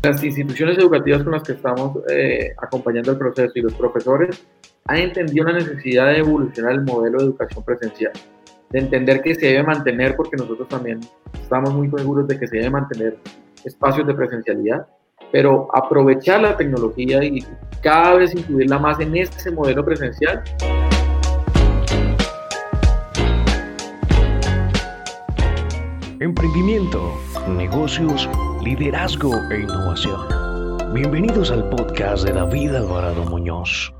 Las instituciones educativas con las que estamos eh, acompañando el proceso y los profesores han entendido la necesidad de evolucionar el modelo de educación presencial, de entender que se debe mantener, porque nosotros también estamos muy seguros de que se debe mantener espacios de presencialidad, pero aprovechar la tecnología y cada vez incluirla más en este modelo presencial. Emprendimiento, negocios, liderazgo e innovación. Bienvenidos al podcast de David Alvarado Muñoz.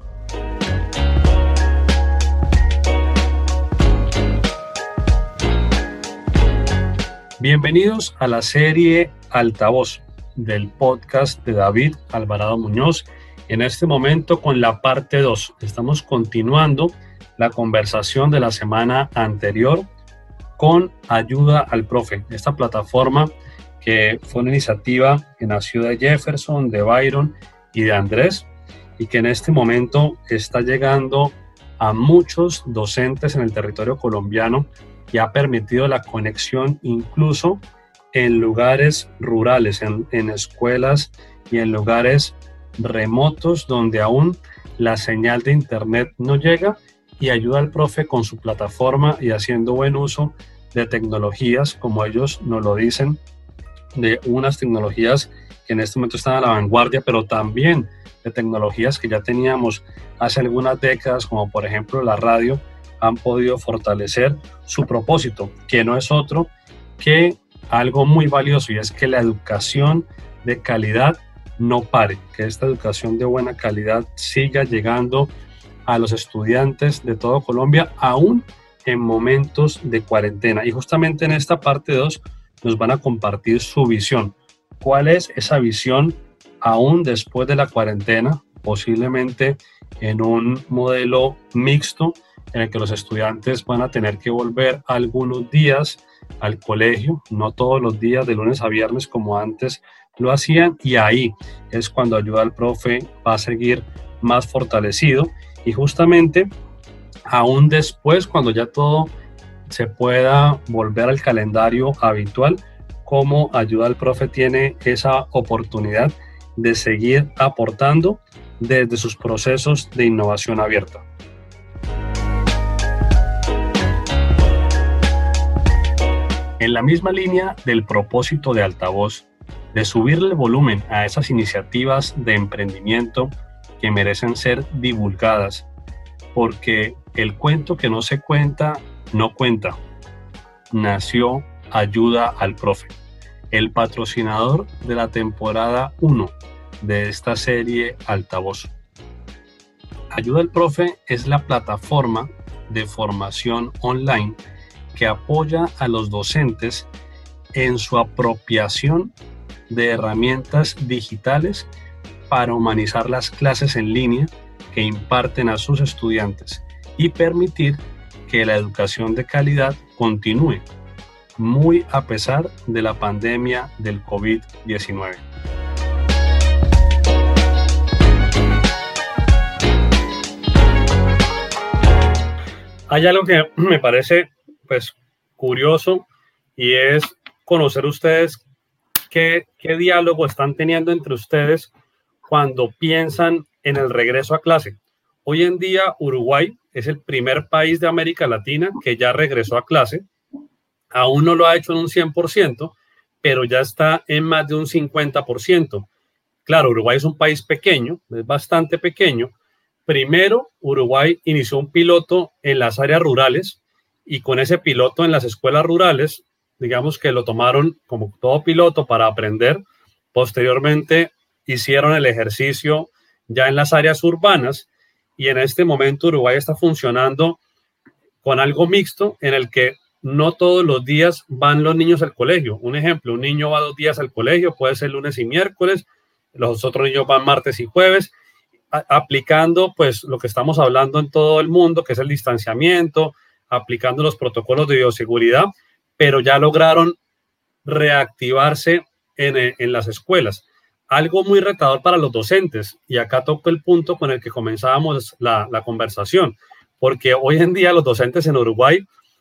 Bienvenidos a la serie Altavoz del podcast de David Alvarado Muñoz. En este momento con la parte 2. Estamos continuando la conversación de la semana anterior con Ayuda al Profe, esta plataforma fue una iniciativa que nació de Jefferson, de Byron y de Andrés, y que en este momento está llegando a muchos docentes en el territorio colombiano y ha permitido la conexión incluso en lugares rurales, en, en escuelas y en lugares remotos donde aún la señal de internet no llega y ayuda al profe con su plataforma y haciendo buen uso de tecnologías, como ellos nos lo dicen, de unas tecnologías que en este momento están a la vanguardia, pero también de tecnologías que ya teníamos hace algunas décadas, como por ejemplo la radio, han podido fortalecer su propósito, que no es otro que algo muy valioso y es que la educación de calidad no pare, que esta educación de buena calidad siga llegando a los estudiantes de todo Colombia, aún en momentos de cuarentena. Y justamente en esta parte 2 nos van a compartir su visión. ¿Cuál es esa visión aún después de la cuarentena? Posiblemente en un modelo mixto en el que los estudiantes van a tener que volver algunos días al colegio, no todos los días de lunes a viernes como antes lo hacían y ahí es cuando ayuda al profe va a seguir más fortalecido y justamente aún después cuando ya todo se pueda volver al calendario habitual, como ayuda al profe tiene esa oportunidad de seguir aportando desde sus procesos de innovación abierta. En la misma línea del propósito de altavoz, de subirle volumen a esas iniciativas de emprendimiento que merecen ser divulgadas, porque el cuento que no se cuenta no cuenta. Nació Ayuda al Profe, el patrocinador de la temporada 1 de esta serie Altavoz. Ayuda al Profe es la plataforma de formación online que apoya a los docentes en su apropiación de herramientas digitales para humanizar las clases en línea que imparten a sus estudiantes y permitir que la educación de calidad continúe, muy a pesar de la pandemia del COVID-19. Hay algo que me parece pues curioso y es conocer ustedes qué, qué diálogo están teniendo entre ustedes cuando piensan en el regreso a clase. Hoy en día Uruguay es el primer país de América Latina que ya regresó a clase. Aún no lo ha hecho en un 100%, pero ya está en más de un 50%. Claro, Uruguay es un país pequeño, es bastante pequeño. Primero, Uruguay inició un piloto en las áreas rurales y con ese piloto en las escuelas rurales, digamos que lo tomaron como todo piloto para aprender. Posteriormente, hicieron el ejercicio ya en las áreas urbanas y en este momento Uruguay está funcionando con algo mixto en el que no todos los días van los niños al colegio. Un ejemplo, un niño va dos días al colegio, puede ser lunes y miércoles, los otros niños van martes y jueves, aplicando pues lo que estamos hablando en todo el mundo, que es el distanciamiento, aplicando los protocolos de bioseguridad, pero ya lograron reactivarse en, en las escuelas algo muy retador para los docentes. Y acá toco el punto con el que comenzábamos la, conversación, porque hoy en día los docentes en Uruguay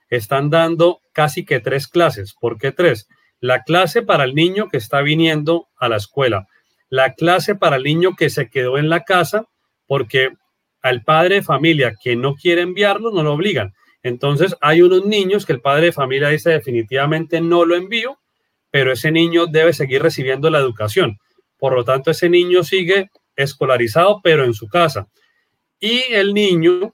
están dando casi que tres clases. ¿Por qué tres? La clase para el niño que está viniendo a la escuela, la clase para el niño que se quedó en la casa porque al padre de familia que no quiere enviarlo no lo obligan. Entonces hay unos niños que el padre de familia dice definitivamente no lo envío, pero ese niño debe seguir recibiendo la educación. Por lo tanto, ese niño sigue escolarizado, pero en su casa. Y el niño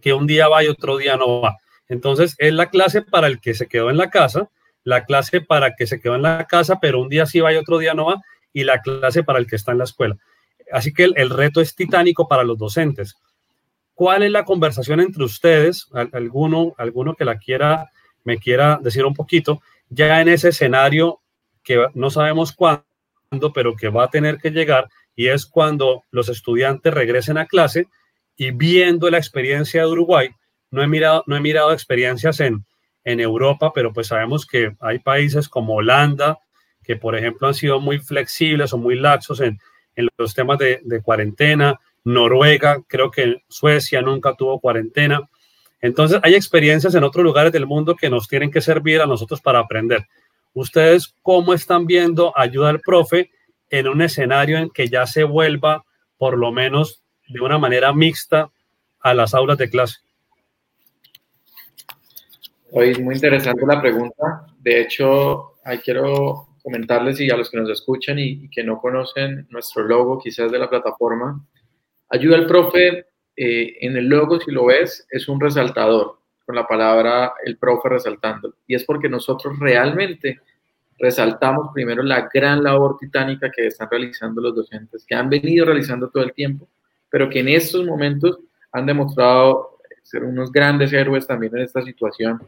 que un día va y otro día no va. Entonces, es la clase para el que se quedó en la casa, la clase para el que se quedó en la casa, pero un día sí va y otro día no va, y la clase para el que está en la escuela. Así que el, reto es titánico para los docentes. ¿Cuál es la conversación entre ustedes? Alguno, alguno que la quiera, me quiera decir un poquito, ya en ese escenario que no sabemos cuándo, pero que va a tener que llegar, y es cuando los estudiantes regresen a clase y viendo la experiencia de Uruguay, no he mirado, no he mirado experiencias en, en Europa, pero pues sabemos que hay países como Holanda, que por ejemplo han sido muy flexibles o muy laxos en, en los temas de, de, cuarentena. Noruega, creo que Suecia nunca tuvo cuarentena. Entonces hay experiencias en otros lugares del mundo que nos tienen que servir a nosotros para aprender. ¿Ustedes cómo están viendo ayuda al profe en un escenario en que ya se vuelva por lo menos de una manera mixta a las aulas de clase? Hoy es muy interesante la pregunta. De hecho, ahí quiero comentarles y a los que nos escuchan y, que no conocen nuestro logo quizás de la plataforma, ayuda al profe, eh, en el logo si lo ves es un resaltador con la palabra el profe resaltando y es porque nosotros realmente resaltamos primero la gran labor titánica que están realizando los docentes, que han venido realizando todo el tiempo, pero que en estos momentos han demostrado ser unos grandes héroes también en esta situación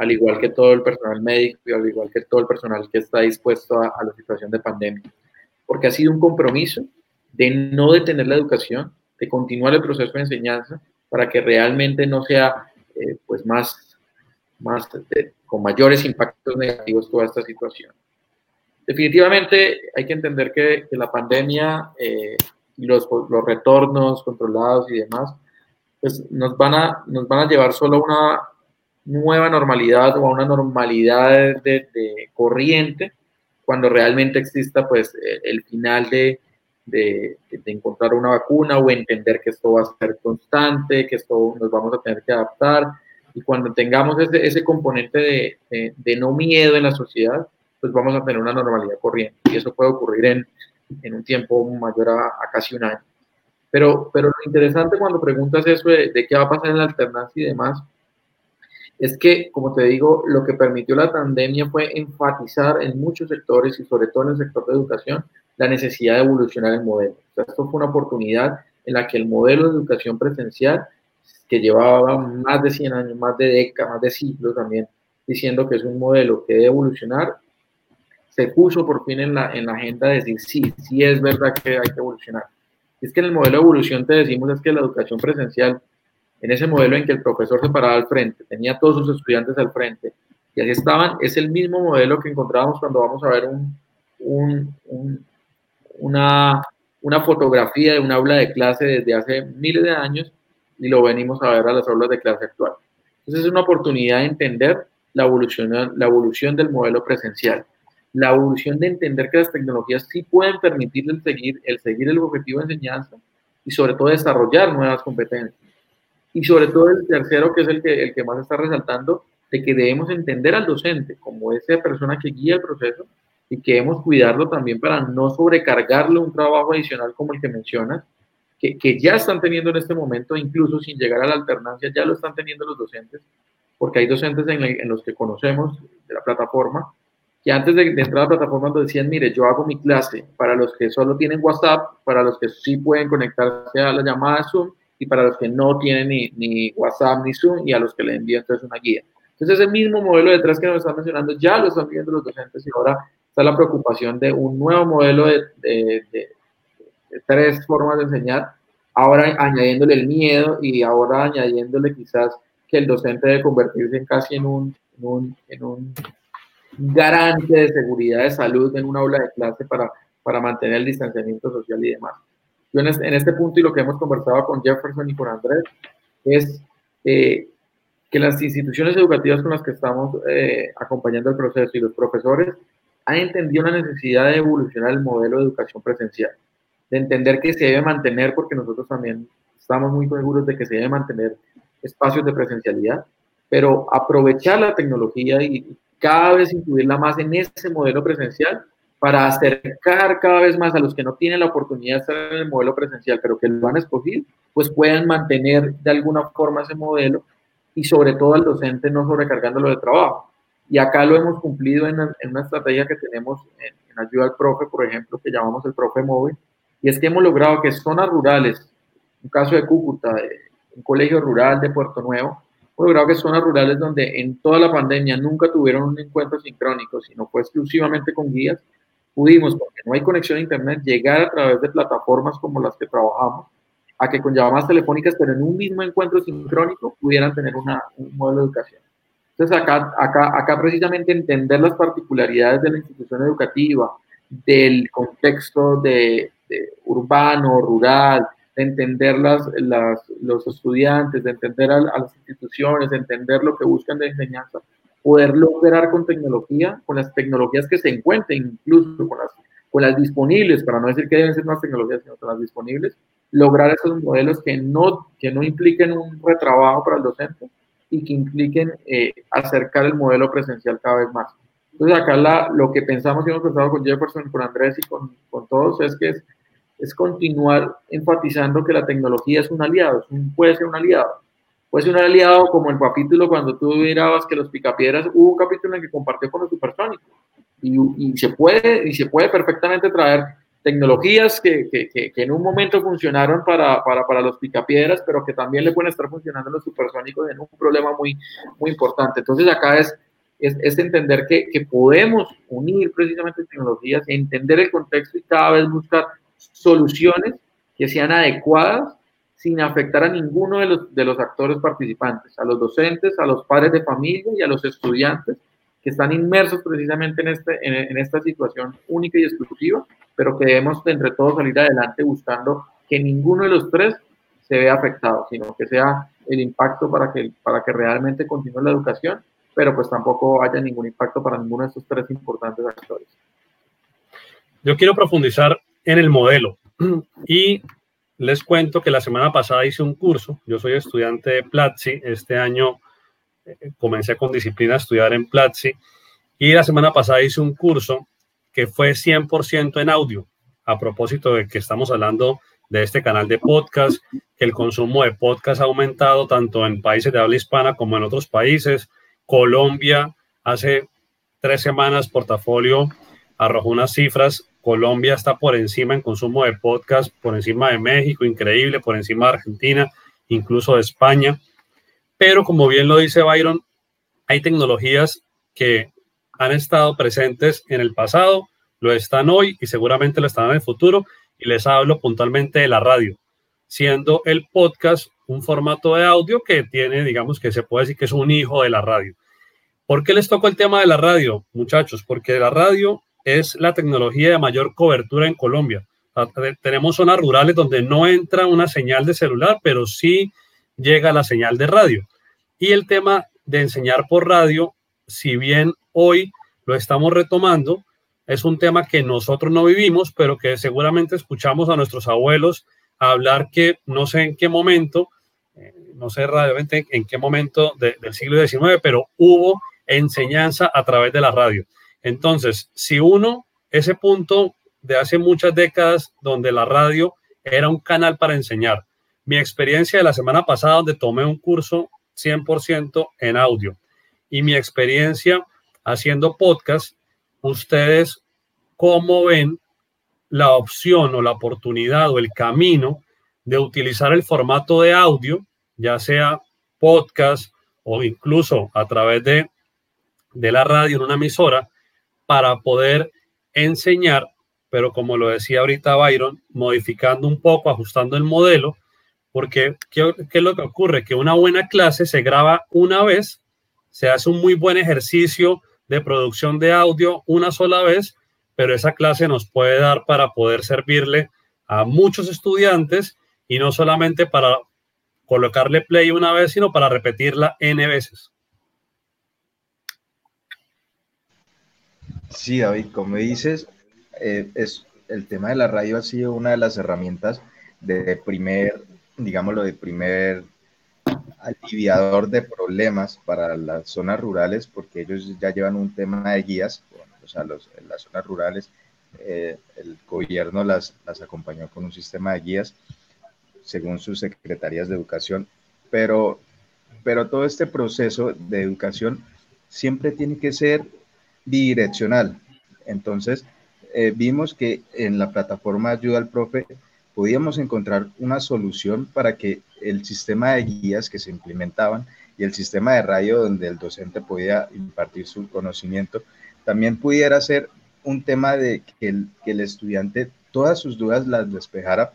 al igual que todo el personal médico y al igual que todo el personal que está dispuesto a, la situación de pandemia. Porque ha sido un compromiso de no detener la educación, de continuar el proceso de enseñanza para que realmente no sea eh, pues más, más con mayores impactos negativos toda esta situación. Definitivamente hay que entender que, la pandemia eh, y los, los, retornos controlados y demás, pues nos van a, nos van a llevar solo a una nueva normalidad o a una normalidad de, corriente cuando realmente exista pues el, final de, de, encontrar una vacuna o entender que esto va a ser constante, que esto nos vamos a tener que adaptar y cuando tengamos ese, ese componente de, no miedo en la sociedad, pues vamos a tener una normalidad corriente y eso puede ocurrir en, en un tiempo mayor a, a, casi un año. Pero, pero lo interesante cuando preguntas eso de, de qué va a pasar en la alternancia y demás, es que, como te digo, lo que permitió la pandemia fue enfatizar en muchos sectores y sobre todo en el sector de educación la necesidad de evolucionar el modelo. esto fue una oportunidad en la que el modelo de educación presencial, que llevaba más de 100 años, más de décadas, más de siglos también, diciendo que es un modelo que debe evolucionar, se puso por fin en la, en la agenda de decir, sí, sí es verdad que hay que evolucionar. Es que en el modelo de evolución te decimos es que la educación presencial en ese modelo en que el profesor se paraba al frente, tenía a todos sus estudiantes al frente, y así estaban, es el mismo modelo que encontramos cuando vamos a ver un, una, una fotografía de un aula de clase desde hace miles de años y lo venimos a ver a las aulas de clase actual. Entonces es una oportunidad de entender la evolución, la evolución del modelo presencial, la evolución de entender que las tecnologías sí pueden permitir el seguir, el seguir el objetivo de enseñanza y sobre todo desarrollar nuevas competencias. Y sobre todo el tercero, que es el que, el que más está resaltando, de que debemos entender al docente como esa persona que guía el proceso y que debemos cuidarlo también para no sobrecargarle un trabajo adicional como el que mencionas, que, que, ya están teniendo en este momento, incluso sin llegar a la alternancia, ya lo están teniendo los docentes, porque hay docentes en, en los que conocemos de la plataforma, que antes de, de, entrar a la plataforma nos decían, mire, yo hago mi clase para los que solo tienen WhatsApp, para los que sí pueden conectarse a la llamada Zoom, y para los que no tienen ni, ni WhatsApp ni Zoom y a los que le envían entonces una guía. Entonces ese mismo modelo detrás que nos están mencionando ya lo están viendo los docentes y ahora está la preocupación de un nuevo modelo de, tres formas de enseñar, ahora añadiéndole el miedo y ahora añadiéndole quizás que el docente debe convertirse en casi en un, en un, un garante de seguridad de salud en una aula de clase para, para mantener el distanciamiento social y demás. Yo este, en este, punto y lo que hemos conversado con Jefferson y con Andrés es eh, que las instituciones educativas con las que estamos eh, acompañando el proceso y los profesores ha entendido la necesidad de evolucionar el modelo de educación presencial, de entender que se debe mantener, porque nosotros también estamos muy seguros de que se debe mantener espacios de presencialidad, pero aprovechar la tecnología y cada vez incluirla más en ese modelo presencial para acercar cada vez más a los que no tienen la oportunidad de estar en el modelo presencial, pero que lo han escogido, pues puedan mantener de alguna forma ese modelo y sobre todo al docente no sobrecargándolo de trabajo. Y acá lo hemos cumplido en, una estrategia que tenemos en, ayuda al profe, por ejemplo, que llamamos el profe móvil, y es que hemos logrado que zonas rurales, un caso de Cúcuta, un colegio rural de Puerto Nuevo, hemos logrado que zonas rurales donde en toda la pandemia nunca tuvieron un encuentro sincrónico, sino fue exclusivamente con guías, pudimos, porque no hay conexión a Internet, llegar a través de plataformas como las que trabajamos, a que con llamadas telefónicas, pero en un mismo encuentro sincrónico, pudieran tener una, un modelo de educación. Entonces, acá, acá, acá precisamente entender las particularidades de la institución educativa, del contexto de, urbano, rural, de entender las, las, los estudiantes, de entender a, a, las instituciones, de entender lo que buscan de enseñanza, poder lograr con tecnología, con las tecnologías que se encuentren, incluso con las, con las disponibles, para no decir que deben ser más tecnologías, sino con las disponibles, lograr esos modelos que no, que no impliquen un retrabajo para el docente y que impliquen eh, acercar el modelo presencial cada vez más. Entonces acá la, lo que pensamos y hemos pensado con Jefferson, con Andrés y con, con todos es que es, es, continuar enfatizando que la tecnología es un aliado, puede ser un aliado Puede ser un aliado como el capítulo cuando tú mirabas que los picapiedras, hubo un capítulo en que compartió con los supersónicos. Y, y, se puede, y se puede perfectamente traer tecnologías que, que, que, en un momento funcionaron para, para, para, los picapiedras, pero que también le pueden estar funcionando a los supersónicos en un problema muy, muy importante. Entonces acá es, es, es entender que, podemos unir precisamente tecnologías, entender el contexto y cada vez buscar soluciones que sean adecuadas sin afectar a ninguno de los, de los actores participantes, a los docentes, a los padres de familia y a los estudiantes que están inmersos precisamente en, este, en, esta situación única y exclusiva, pero que debemos entre todos salir adelante buscando que ninguno de los tres se vea afectado, sino que sea el impacto para que, para que realmente continúe la educación, pero pues tampoco haya ningún impacto para ninguno de estos tres importantes actores. Yo quiero profundizar en el modelo y les cuento que la semana pasada hice un curso. Yo soy estudiante de Platzi. Este año comencé con disciplina a estudiar en Platzi. Y la semana pasada hice un curso que fue 100% en audio. A propósito de que estamos hablando de este canal de podcast, el consumo de podcast ha aumentado tanto en países de habla hispana como en otros países. Colombia, hace tres semanas, portafolio arrojó unas cifras Colombia está por encima en consumo de podcast, por encima de México, increíble, por encima de Argentina, incluso de España. Pero como bien lo dice Byron, hay tecnologías que han estado presentes en el pasado, lo están hoy y seguramente lo están en el futuro. Y les hablo puntualmente de la radio, siendo el podcast un formato de audio que tiene, digamos que se puede decir que es un hijo de la radio. ¿Por qué les toco el tema de la radio, muchachos? Porque la radio es la tecnología de mayor cobertura en Colombia. Tenemos zonas rurales donde no entra una señal de celular, pero sí llega la señal de radio. Y el tema de enseñar por radio, si bien hoy lo estamos retomando, es un tema que nosotros no vivimos, pero que seguramente escuchamos a nuestros abuelos hablar que no sé en qué momento, eh, no sé realmente en qué momento del siglo XIX, pero hubo enseñanza a través de la radio. Entonces, si uno, ese punto de hace muchas décadas donde la radio era un canal para enseñar, mi experiencia de la semana pasada donde tomé un curso 100% en audio. Y mi experiencia haciendo podcast, ustedes cómo ven la opción o la oportunidad o el camino de utilizar el formato de audio, ya sea podcast o incluso a través de, de la radio en una emisora, para poder enseñar, pero como lo decía ahorita Byron, modificando un poco, ajustando el modelo, porque ¿qué, es lo que ocurre? Que una buena clase se graba una vez, se hace un muy buen ejercicio de producción de audio una sola vez, pero esa clase nos puede dar para poder servirle a muchos estudiantes y no solamente para colocarle play una vez, sino para repetirla n veces. Sí, David, como dices, eh, es, el tema de la radio ha sido una de las herramientas de primer, digámoslo, de primer aliviador de problemas para las zonas rurales, porque ellos ya llevan un tema de guías, o sea, los, en las zonas rurales, eh, el gobierno las, las acompañó con un sistema de guías según sus secretarías de educación, pero, pero todo este proceso de educación siempre tiene que ser bidireccional. Entonces, eh, vimos que en la plataforma Ayuda al Profe podíamos encontrar una solución para que el sistema de guías que se implementaban y el sistema de radio donde el docente podía impartir su conocimiento, también pudiera ser un tema de que el, que el estudiante todas sus dudas las despejara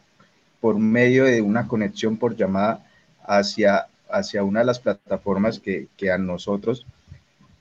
por medio de una conexión por llamada hacia, hacia una de las plataformas que, que a nosotros,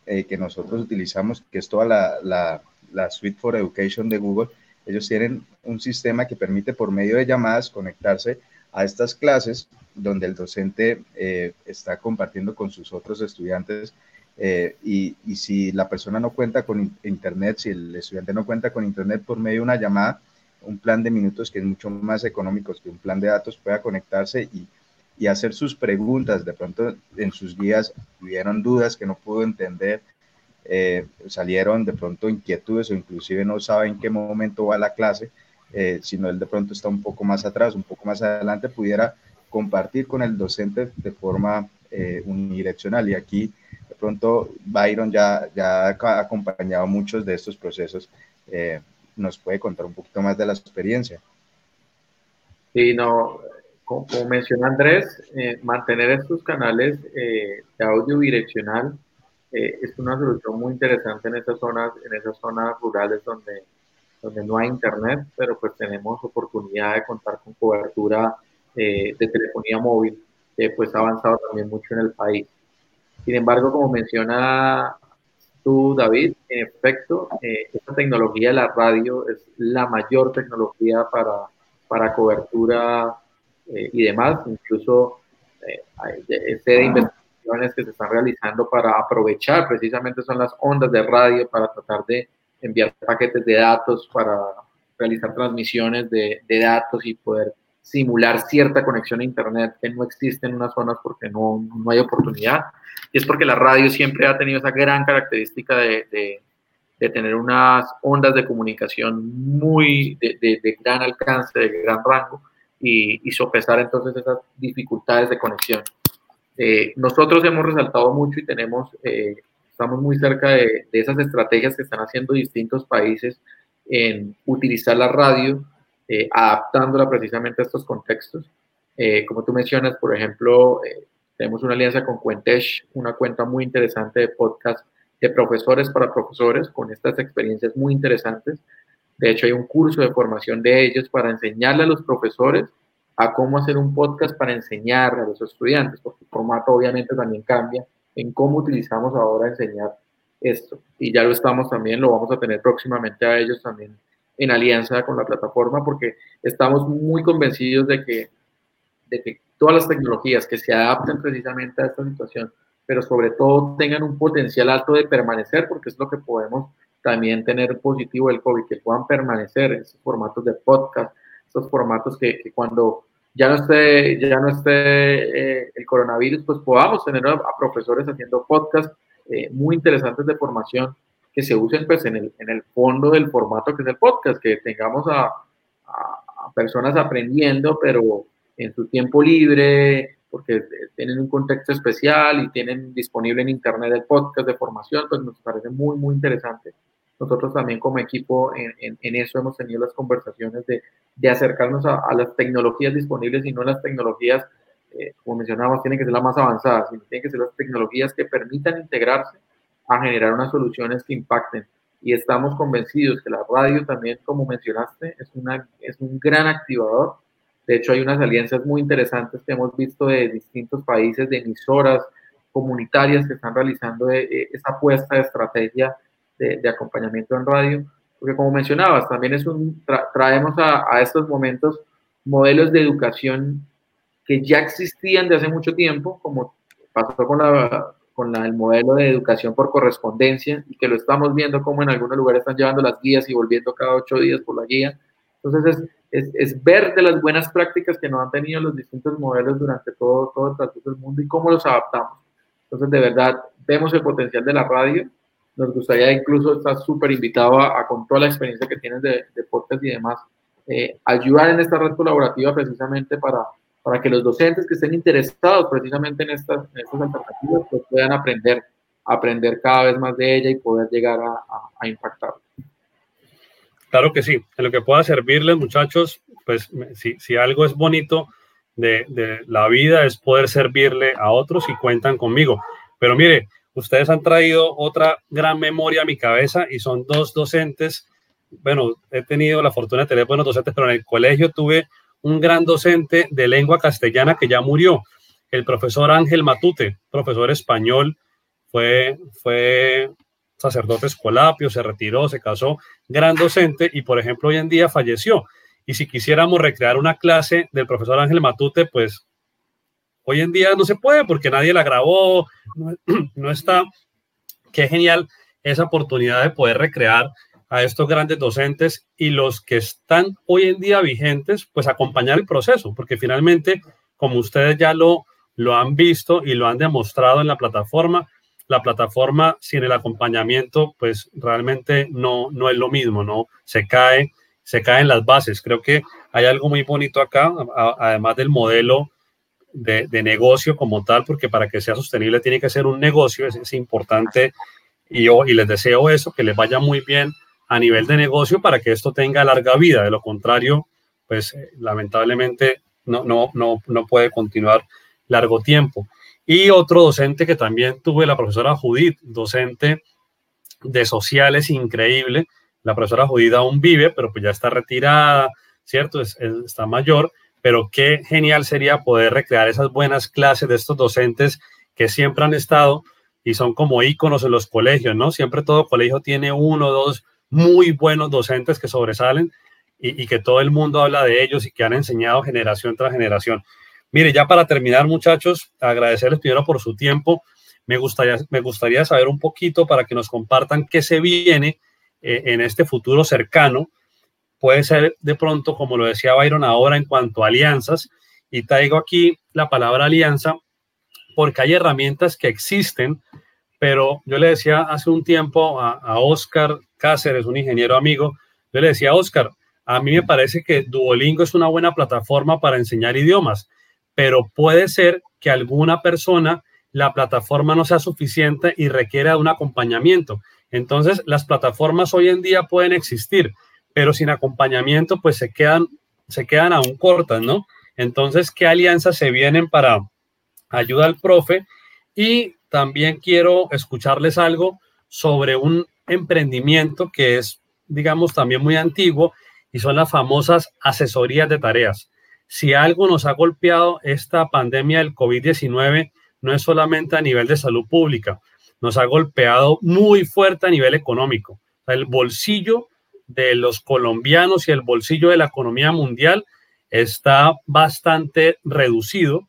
eh, que nosotros utilizamos, que es toda la, la, la Suite for Education de Google, ellos tienen un sistema que permite por medio de llamadas conectarse a estas clases donde el docente eh, está compartiendo con sus otros estudiantes eh, y, si la persona no cuenta con internet, si el estudiante no cuenta con internet por medio de una llamada, un plan de minutos que es mucho más económico que un plan de datos pueda conectarse y, y hacer sus preguntas. De pronto en sus guías tuvieron dudas que no pudo entender eh, salieron de pronto inquietudes o inclusive no sabe en qué momento va la clase, eh, sino él de pronto está un poco más atrás, un poco más adelante, pudiera compartir con el docente de forma eh, unidireccional. Y aquí de pronto Byron ya, ya ha acompañado muchos de estos procesos. nos puede contar un poquito más de la experiencia. Sí, no, como, menciona Andrés, mantener estos canales de audio bidireccional eh, es una solución muy interesante en esas zonas, en esas zonas rurales donde, donde no hay internet, pero pues tenemos oportunidad de contar con cobertura eh, de telefonía móvil, que pues ha avanzado también mucho en el país. Sin embargo, como menciona tú, David, en efecto, eh, esta tecnología de la radio es la mayor tecnología para, para cobertura y demás, incluso eh, de que se están realizando para aprovechar precisamente son las ondas de radio para tratar de enviar paquetes de datos, para realizar transmisiones de, de datos y poder simular cierta conexión a Internet que no existe en unas zonas porque no, no hay oportunidad. Y es porque la radio siempre ha tenido esa gran característica de, de, de tener unas ondas de comunicación muy de, de, gran alcance, de gran rango, y, y sopesar entonces esas dificultades de conexión. Eh, nosotros hemos resaltado mucho y tenemos, eh, estamos muy cerca de, esas estrategias que están haciendo distintos países en utilizar la radio, eh, adaptándola precisamente a estos contextos. como tú mencionas, por ejemplo, tenemos una alianza con Cuentech, una cuenta muy interesante de podcast de profesores para profesores con estas experiencias muy interesantes. De hecho, hay un curso de formación de ellos para enseñarle a los profesores a cómo hacer un podcast para enseñar a los estudiantes, porque el formato obviamente también cambia en cómo utilizamos ahora enseñar esto. Y ya lo estamos también, lo vamos a tener próximamente a ellos también en alianza con la plataforma, porque estamos muy convencidos de que, de que todas las tecnologías que se adapten precisamente a esta situación, pero sobre todo tengan un potencial alto de permanecer, porque es lo que podemos también tener positivo del COVID, que puedan permanecer en formatos de podcast, estos formatos que, cuando ya no esté, ya no esté eh, el coronavirus, pues podamos tener a, profesores haciendo podcasts eh, muy interesantes de formación que se usen pues en el, en el fondo del formato que es el podcast, que tengamos a, a, personas aprendiendo, pero en su tiempo libre, porque tienen un contexto especial y tienen disponible en internet el podcast de formación, pues nos parece muy, muy interesante. Nosotros también como equipo en, en, eso hemos tenido las conversaciones de, de acercarnos a, las tecnologías disponibles y no las tecnologías, eh, como mencionábamos, tienen que ser las más avanzadas, sino tienen que ser las tecnologías que permitan integrarse a generar unas soluciones que impacten. Y estamos convencidos que la radio también, como mencionaste, es, una, es un gran activador. De hecho, hay unas alianzas muy interesantes que hemos visto de distintos países, de emisoras comunitarias que están realizando eh, eh, esa apuesta de estrategia de, acompañamiento en radio, porque como mencionabas, también es un, traemos a, a, estos momentos modelos de educación que ya existían de hace mucho tiempo, como pasó con la, con el modelo de educación por correspondencia y que lo estamos viendo como en algunos lugares están llevando las guías y volviendo cada ocho días por la guía. Entonces es, es, es ver de las buenas prácticas que nos han tenido los distintos modelos durante todo, todo el transcurso del mundo y cómo los adaptamos. Entonces de verdad vemos el potencial de la radio. Nos gustaría incluso estar súper invitado a, con toda la experiencia que tienes de, de podcast y demás, eh, ayudar en esta red colaborativa precisamente para, para que los docentes que estén interesados precisamente en estas, en estas alternativas pues puedan aprender, aprender cada vez más de ella y poder llegar a, a, a impactar. Claro que sí, en lo que pueda servirles muchachos, pues si, si algo es bonito de, de, la vida es poder servirle a otros y cuentan conmigo. Pero mire, ustedes han traído otra gran memoria a mi cabeza y son dos docentes. Bueno, he tenido la fortuna de tener buenos docentes, pero en el colegio tuve un gran docente de lengua castellana que ya murió, el profesor Ángel Matute, profesor español, fue, fue sacerdote escolapio, se retiró, se casó, gran docente y por ejemplo hoy en día falleció. Y si quisiéramos recrear una clase del profesor Ángel Matute, pues hoy en día no se puede porque nadie la grabó, no, está. Qué genial esa oportunidad de poder recrear a estos grandes docentes y los que están hoy en día vigentes, pues acompañar el proceso, porque finalmente, como ustedes ya lo, lo han visto y lo han demostrado en la plataforma, la plataforma sin el acompañamiento, pues realmente no, no es lo mismo, ¿no? Se cae, se caen las bases. Creo que hay algo muy bonito acá, además del modelo de, de, negocio como tal, porque para que sea sostenible tiene que ser un negocio, es, es importante y yo y les deseo eso, que les vaya muy bien a nivel de negocio para que esto tenga larga vida. De lo contrario, pues eh, lamentablemente no, no, no, no puede continuar largo tiempo. Y otro docente que también tuve, la profesora Judith, docente de sociales increíble. La profesora Judith aún vive, pero pues ya está retirada, ¿cierto? Es, es, está mayor, pero qué genial sería poder recrear esas buenas clases de estos docentes que siempre han estado y son como íconos en los colegios, ¿no? Siempre todo colegio tiene uno o dos muy buenos docentes que sobresalen y, que todo el mundo habla de ellos y que han enseñado generación tras generación. Mire, ya para terminar, muchachos, agradecerles primero por su tiempo. Me gustaría, me gustaría saber un poquito para que nos compartan qué se viene eh, en este futuro cercano. Puede ser de pronto, como lo decía Byron ahora, en cuanto a alianzas. Y traigo aquí la palabra alianza porque hay herramientas que existen, pero yo le decía hace un tiempo a, a Oscar Cáceres, un ingeniero amigo, yo le decía, Oscar, a mí me parece que Duolingo es una buena plataforma para enseñar idiomas, pero puede ser que alguna persona la plataforma no sea suficiente y requiera un acompañamiento. Entonces, las plataformas hoy en día pueden existir, pero sin acompañamiento, pues se quedan, se quedan aún cortas, ¿no? Entonces, ¿qué alianzas se vienen para ayuda al profe? Y también quiero escucharles algo sobre un emprendimiento que es, digamos, también muy antiguo y son las famosas asesorías de tareas. Si algo nos ha golpeado esta pandemia del COVID-19, no es solamente a nivel de salud pública, nos ha golpeado muy fuerte a nivel económico. El bolsillo de los colombianos y el bolsillo de la economía mundial está bastante reducido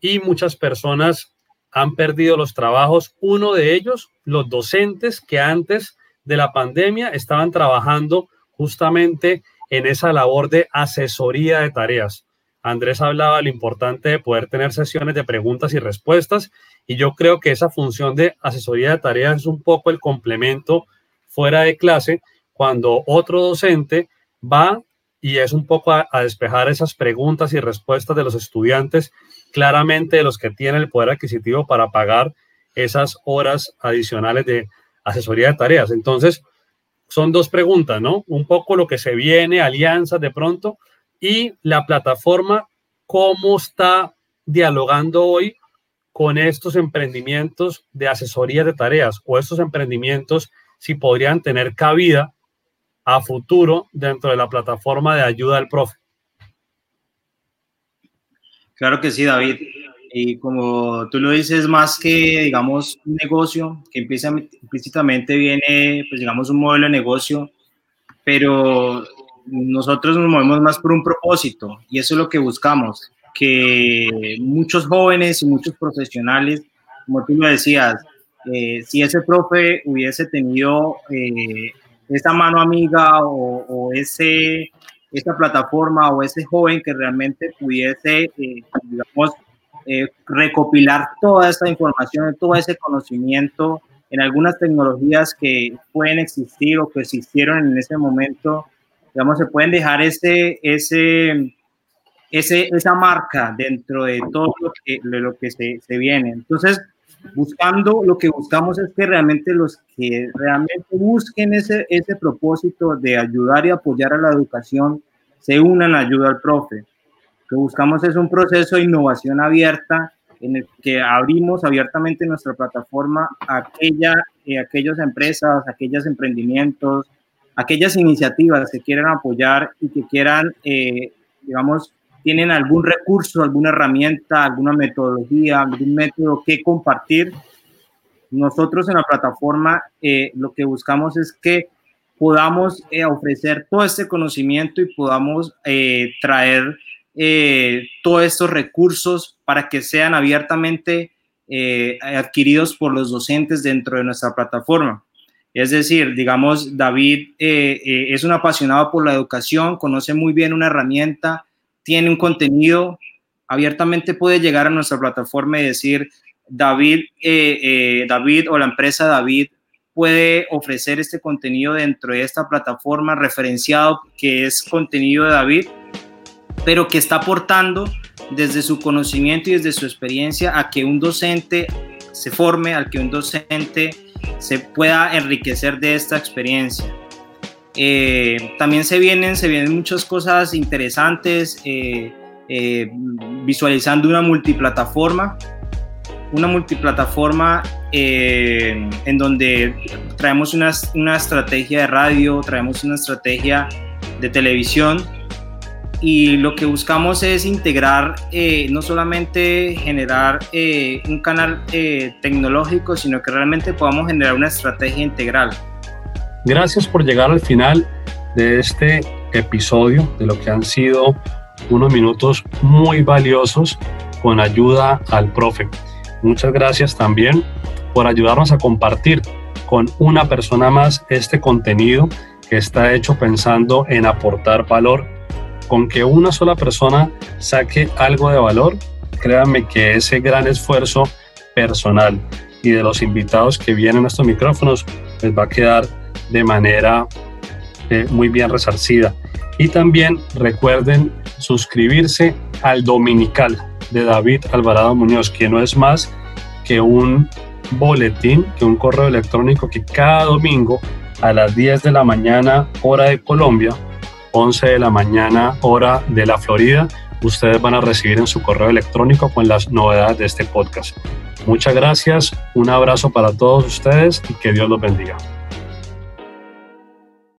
y muchas personas han perdido los trabajos. Uno de ellos, los docentes que antes de la pandemia estaban trabajando justamente en esa labor de asesoría de tareas. Andrés hablaba de lo importante de poder tener sesiones de preguntas y respuestas y yo creo que esa función de asesoría de tareas es un poco el complemento fuera de clase cuando otro docente va y es un poco a, despejar esas preguntas y respuestas de los estudiantes claramente de los que tienen el poder adquisitivo para pagar esas horas adicionales de asesoría de tareas. Entonces, son dos preguntas, ¿no? Un poco lo que se viene, alianzas de pronto, y la plataforma, cómo está dialogando hoy con estos emprendimientos de asesoría de tareas o estos emprendimientos si podrían tener cabida a futuro dentro de la plataforma de ayuda al profe. Claro que sí, David. Y como tú lo dices, más que, digamos, un negocio, que empieza implícitamente viene, pues, digamos, un modelo de negocio, pero nosotros nos movemos más por un propósito y eso es lo que buscamos, que muchos jóvenes y muchos profesionales como tú lo decías, eh, si ese profe hubiese tenido eh, esa mano amiga o, o, ese, esa plataforma o ese joven que realmente pudiese, eh, digamos, recopilar toda esta información, todo ese conocimiento en algunas tecnologías que pueden existir o que existieron en ese momento, digamos, se pueden dejar ese, ese, ese, esa marca dentro de todo lo que, lo que se, se viene. Entonces, buscando, lo que buscamos es que realmente los que realmente busquen ese, ese propósito de ayudar y apoyar a la educación se unan a ayuda al profe. Lo que buscamos es un proceso de innovación abierta en el que abrimos abiertamente nuestra plataforma a aquella, eh, aquellas empresas, aquellos emprendimientos, aquellas iniciativas que quieran apoyar y que quieran, eh, digamos, tienen algún recurso, alguna herramienta, alguna metodología, algún método que compartir. Nosotros en la plataforma eh, lo que buscamos es que podamos ofrecer todo este conocimiento y podamos traer eh, todos estos recursos para que sean abiertamente eh, adquiridos por los docentes dentro de nuestra plataforma. Es decir, digamos, David eh, es un apasionado por la educación, conoce muy bien una herramienta, tiene un contenido, abiertamente puede llegar a nuestra plataforma y decir, David, David o la empresa David puede ofrecer este contenido dentro de esta plataforma referenciado que es contenido de David pero que está aportando desde su conocimiento y desde su experiencia a que un docente se forme, al que un docente se pueda enriquecer de esta experiencia. Eh, también se vienen, se vienen muchas cosas interesantes, eh, eh, visualizando una multiplataforma, una multiplataforma en donde traemos una, una estrategia de radio, traemos una estrategia de televisión, y lo que buscamos es integrar, no solamente generar un canal tecnológico, sino que realmente podamos generar una estrategia integral. Gracias por llegar al final de este episodio, de lo que han sido unos minutos muy valiosos con ayuda al profe. Muchas gracias también por ayudarnos a compartir con una persona más este contenido que está hecho pensando en aportar valor con que una sola persona saque algo de valor, créanme que ese gran esfuerzo personal y de los invitados que vienen a estos micrófonos les va a quedar de manera eh, muy bien resarcida. Y también recuerden suscribirse al Dominical de David Alvarado Muñoz, que no es más que un boletín, que un correo electrónico que cada domingo a las 10 de la mañana, hora de Colombia, 11 de la mañana hora de la Florida, ustedes van a recibir en su correo electrónico con las novedades de este podcast. Muchas gracias, un abrazo para todos ustedes y que Dios los bendiga.